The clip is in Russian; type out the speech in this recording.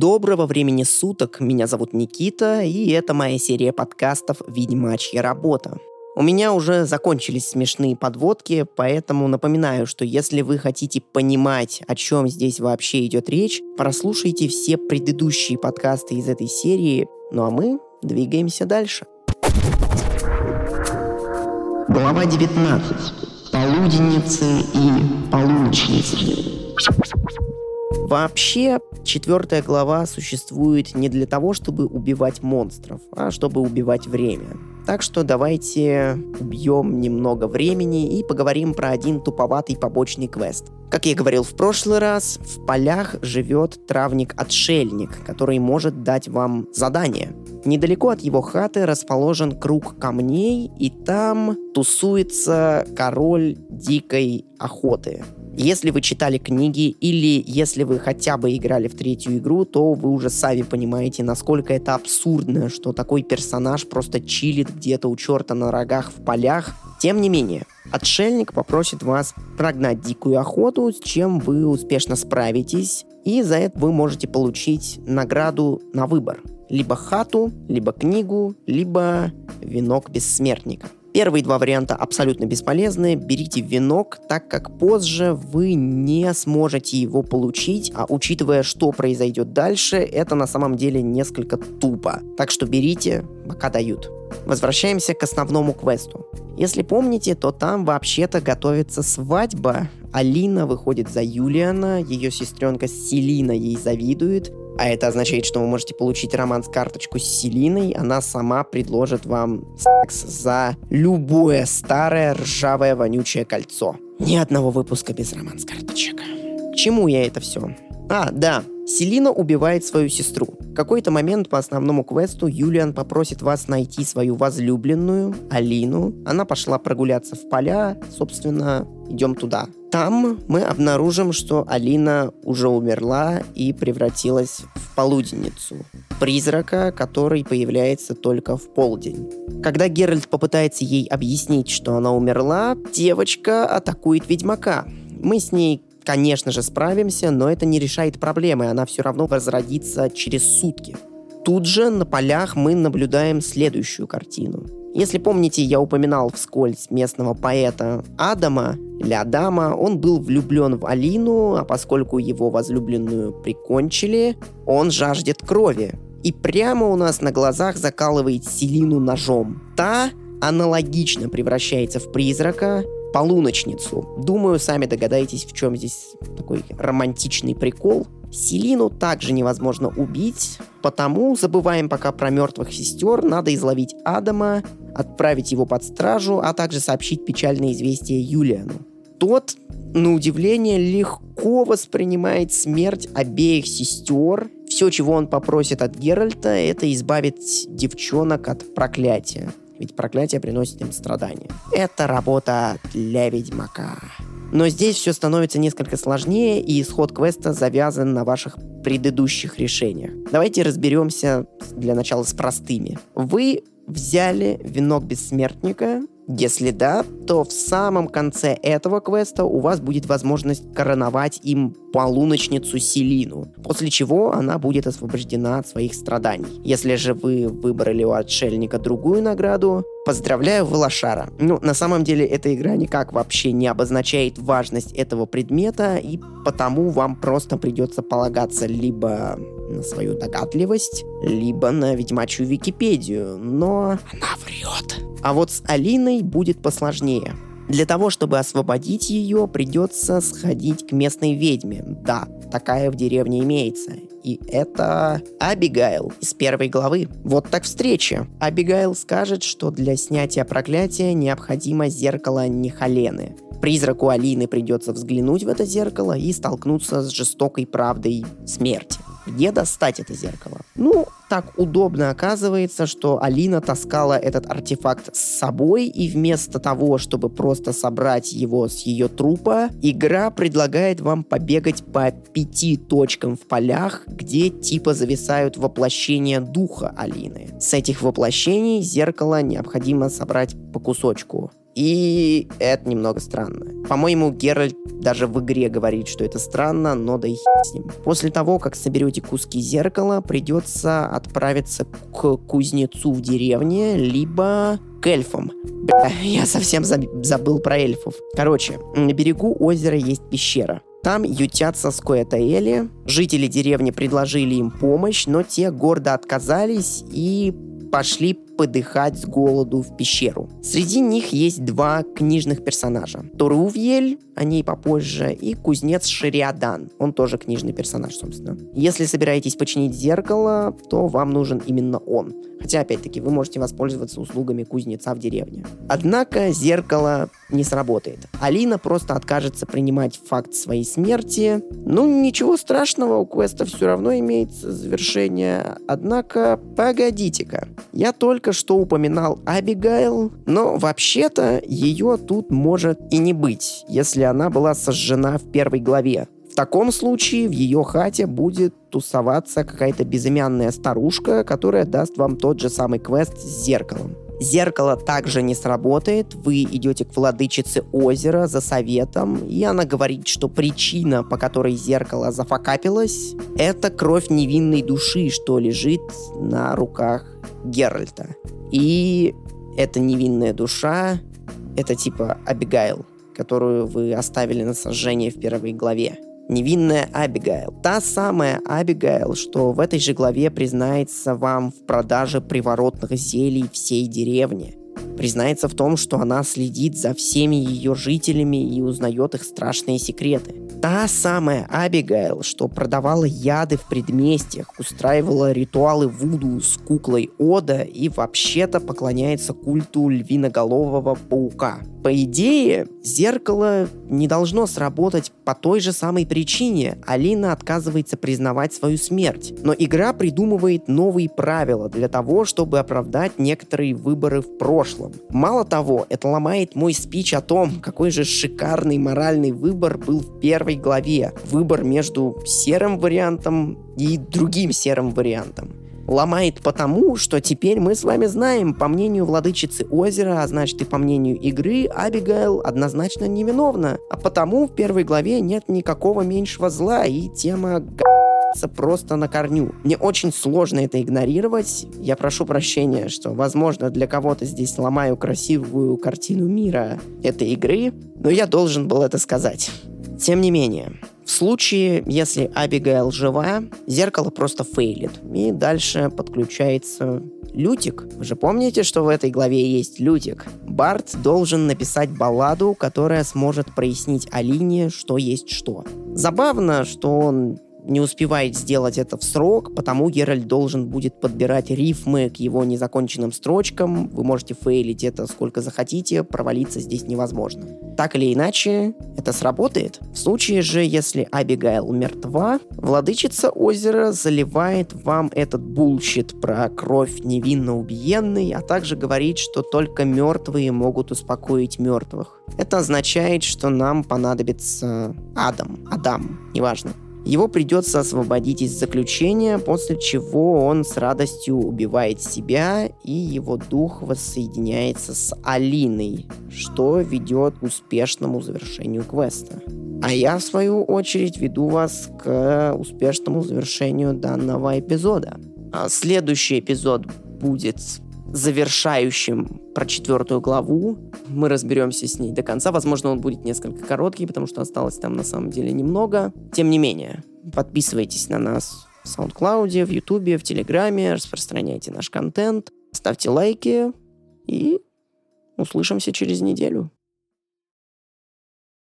Доброго времени суток, меня зовут Никита, и это моя серия подкастов «Ведьмачья работа». У меня уже закончились смешные подводки, поэтому напоминаю, что если вы хотите понимать, о чем здесь вообще идет речь, прослушайте все предыдущие подкасты из этой серии, ну а мы двигаемся дальше. Глава 19. Полуденницы и полуночницы. Вообще, четвертая глава существует не для того, чтобы убивать монстров, а чтобы убивать время. Так что давайте убьем немного времени и поговорим про один туповатый побочный квест. Как я говорил в прошлый раз, в полях живет травник-отшельник, который может дать вам задание. Недалеко от его хаты расположен круг камней, и там тусуется король дикой охоты. Если вы читали книги или если вы хотя бы играли в третью игру, то вы уже сами понимаете, насколько это абсурдно, что такой персонаж просто чилит где-то у черта на рогах в полях. Тем не менее, отшельник попросит вас прогнать дикую охоту, с чем вы успешно справитесь, и за это вы можете получить награду на выбор. Либо хату, либо книгу, либо венок бессмертника. Первые два варианта абсолютно бесполезны. Берите венок, так как позже вы не сможете его получить, а учитывая, что произойдет дальше, это на самом деле несколько тупо. Так что берите, пока дают. Возвращаемся к основному квесту. Если помните, то там вообще-то готовится свадьба. Алина выходит за Юлиана, ее сестренка Селина ей завидует, а это означает, что вы можете получить романс-карточку с Селиной. Она сама предложит вам секс за любое старое ржавое вонючее кольцо. Ни одного выпуска без романс-карточек. К чему я это все? А, да, Селина убивает свою сестру. В какой-то момент по основному квесту Юлиан попросит вас найти свою возлюбленную, Алину. Она пошла прогуляться в поля, собственно, идем туда. Там мы обнаружим, что Алина уже умерла и превратилась в полуденницу. Призрака, который появляется только в полдень. Когда Геральт попытается ей объяснить, что она умерла, девочка атакует ведьмака. Мы с ней конечно же, справимся, но это не решает проблемы, она все равно возродится через сутки. Тут же на полях мы наблюдаем следующую картину. Если помните, я упоминал вскользь местного поэта Адама, или Адама, он был влюблен в Алину, а поскольку его возлюбленную прикончили, он жаждет крови. И прямо у нас на глазах закалывает Селину ножом. Та аналогично превращается в призрака, полуночницу. Думаю, сами догадаетесь, в чем здесь такой романтичный прикол. Селину также невозможно убить, потому забываем пока про мертвых сестер, надо изловить Адама, отправить его под стражу, а также сообщить печальное известие Юлиану. Тот, на удивление, легко воспринимает смерть обеих сестер. Все, чего он попросит от Геральта, это избавить девчонок от проклятия ведь проклятие приносит им страдания. Это работа для ведьмака. Но здесь все становится несколько сложнее, и исход квеста завязан на ваших предыдущих решениях. Давайте разберемся для начала с простыми. Вы взяли венок бессмертника, если да, то в самом конце этого квеста у вас будет возможность короновать им полуночницу Селину, после чего она будет освобождена от своих страданий. Если же вы выбрали у отшельника другую награду, поздравляю, вы лошара. Ну, на самом деле, эта игра никак вообще не обозначает важность этого предмета, и потому вам просто придется полагаться либо на свою догадливость, либо на ведьмачью Википедию, но она врет. А вот с Алиной будет посложнее. Для того, чтобы освободить ее, придется сходить к местной ведьме. Да, такая в деревне имеется. И это Абигайл из первой главы. Вот так встреча. Абигайл скажет, что для снятия проклятия необходимо зеркало Нихалены. Призраку Алины придется взглянуть в это зеркало и столкнуться с жестокой правдой смерти. Где достать это зеркало? Ну, так удобно оказывается, что Алина таскала этот артефакт с собой, и вместо того, чтобы просто собрать его с ее трупа, игра предлагает вам побегать по пяти точкам в полях, где типа зависают воплощения духа Алины. С этих воплощений зеркало необходимо собрать по кусочку. И это немного странно. По-моему, Геральт даже в игре говорит, что это странно, но да и хи с ним. После того, как соберете куски зеркала, придется отправиться к кузнецу в деревне, либо к эльфам. Бля, я совсем забыл про эльфов. Короче, на берегу озера есть пещера. Там ютятся скоэтаэли. Жители деревни предложили им помощь, но те гордо отказались и пошли подыхать с голоду в пещеру. Среди них есть два книжных персонажа. Торувьель, о ней попозже, и кузнец Шириадан. Он тоже книжный персонаж, собственно. Если собираетесь починить зеркало, то вам нужен именно он. Хотя, опять-таки, вы можете воспользоваться услугами кузнеца в деревне. Однако зеркало не сработает. Алина просто откажется принимать факт своей смерти. Ну, ничего страшного, у квеста все равно имеется завершение. Однако, погодите-ка. Я только что упоминал Абигайл, но вообще-то ее тут может и не быть, если она была сожжена в первой главе. В таком случае в ее хате будет тусоваться какая-то безымянная старушка, которая даст вам тот же самый квест с зеркалом. Зеркало также не сработает, вы идете к владычице озера за советом, и она говорит, что причина, по которой зеркало зафакапилось, это кровь невинной души, что лежит на руках Геральта. И эта невинная душа, это типа Абигайл, которую вы оставили на сожжение в первой главе невинная Абигайл. Та самая Абигайл, что в этой же главе признается вам в продаже приворотных зелий всей деревни. Признается в том, что она следит за всеми ее жителями и узнает их страшные секреты. Та самая Абигайл, что продавала яды в предместьях, устраивала ритуалы Вуду с куклой Ода и вообще-то поклоняется культу львиноголового паука. По идее, зеркало не должно сработать по той же самой причине. Алина отказывается признавать свою смерть. Но игра придумывает новые правила для того, чтобы оправдать некоторые выборы в прошлом. Мало того, это ломает мой спич о том, какой же шикарный моральный выбор был в первой главе. Выбор между серым вариантом и другим серым вариантом ломает потому, что теперь мы с вами знаем, по мнению владычицы озера, а значит и по мнению игры, Абигайл однозначно невиновна. А потому в первой главе нет никакого меньшего зла, и тема просто на корню. Мне очень сложно это игнорировать. Я прошу прощения, что, возможно, для кого-то здесь ломаю красивую картину мира этой игры, но я должен был это сказать. Тем не менее, в случае, если Абигайл жива, зеркало просто фейлит. И дальше подключается Лютик. Вы же помните, что в этой главе есть Лютик? Барт должен написать балладу, которая сможет прояснить Алине, что есть что. Забавно, что он не успевает сделать это в срок, потому Геральт должен будет подбирать рифмы к его незаконченным строчкам. Вы можете фейлить это сколько захотите, провалиться здесь невозможно. Так или иначе, это сработает. В случае же, если Абигайл мертва, владычица озера заливает вам этот bullshit про кровь невинно убиенной, а также говорит, что только мертвые могут успокоить мертвых. Это означает, что нам понадобится Адам, Адам, неважно. Его придется освободить из заключения, после чего он с радостью убивает себя, и его дух воссоединяется с Алиной, что ведет к успешному завершению квеста. А я, в свою очередь, веду вас к успешному завершению данного эпизода. А следующий эпизод будет завершающим про четвертую главу. Мы разберемся с ней до конца. Возможно, он будет несколько короткий, потому что осталось там на самом деле немного. Тем не менее, подписывайтесь на нас в SoundCloud, в YouTube, в Телеграме, распространяйте наш контент, ставьте лайки и услышимся через неделю.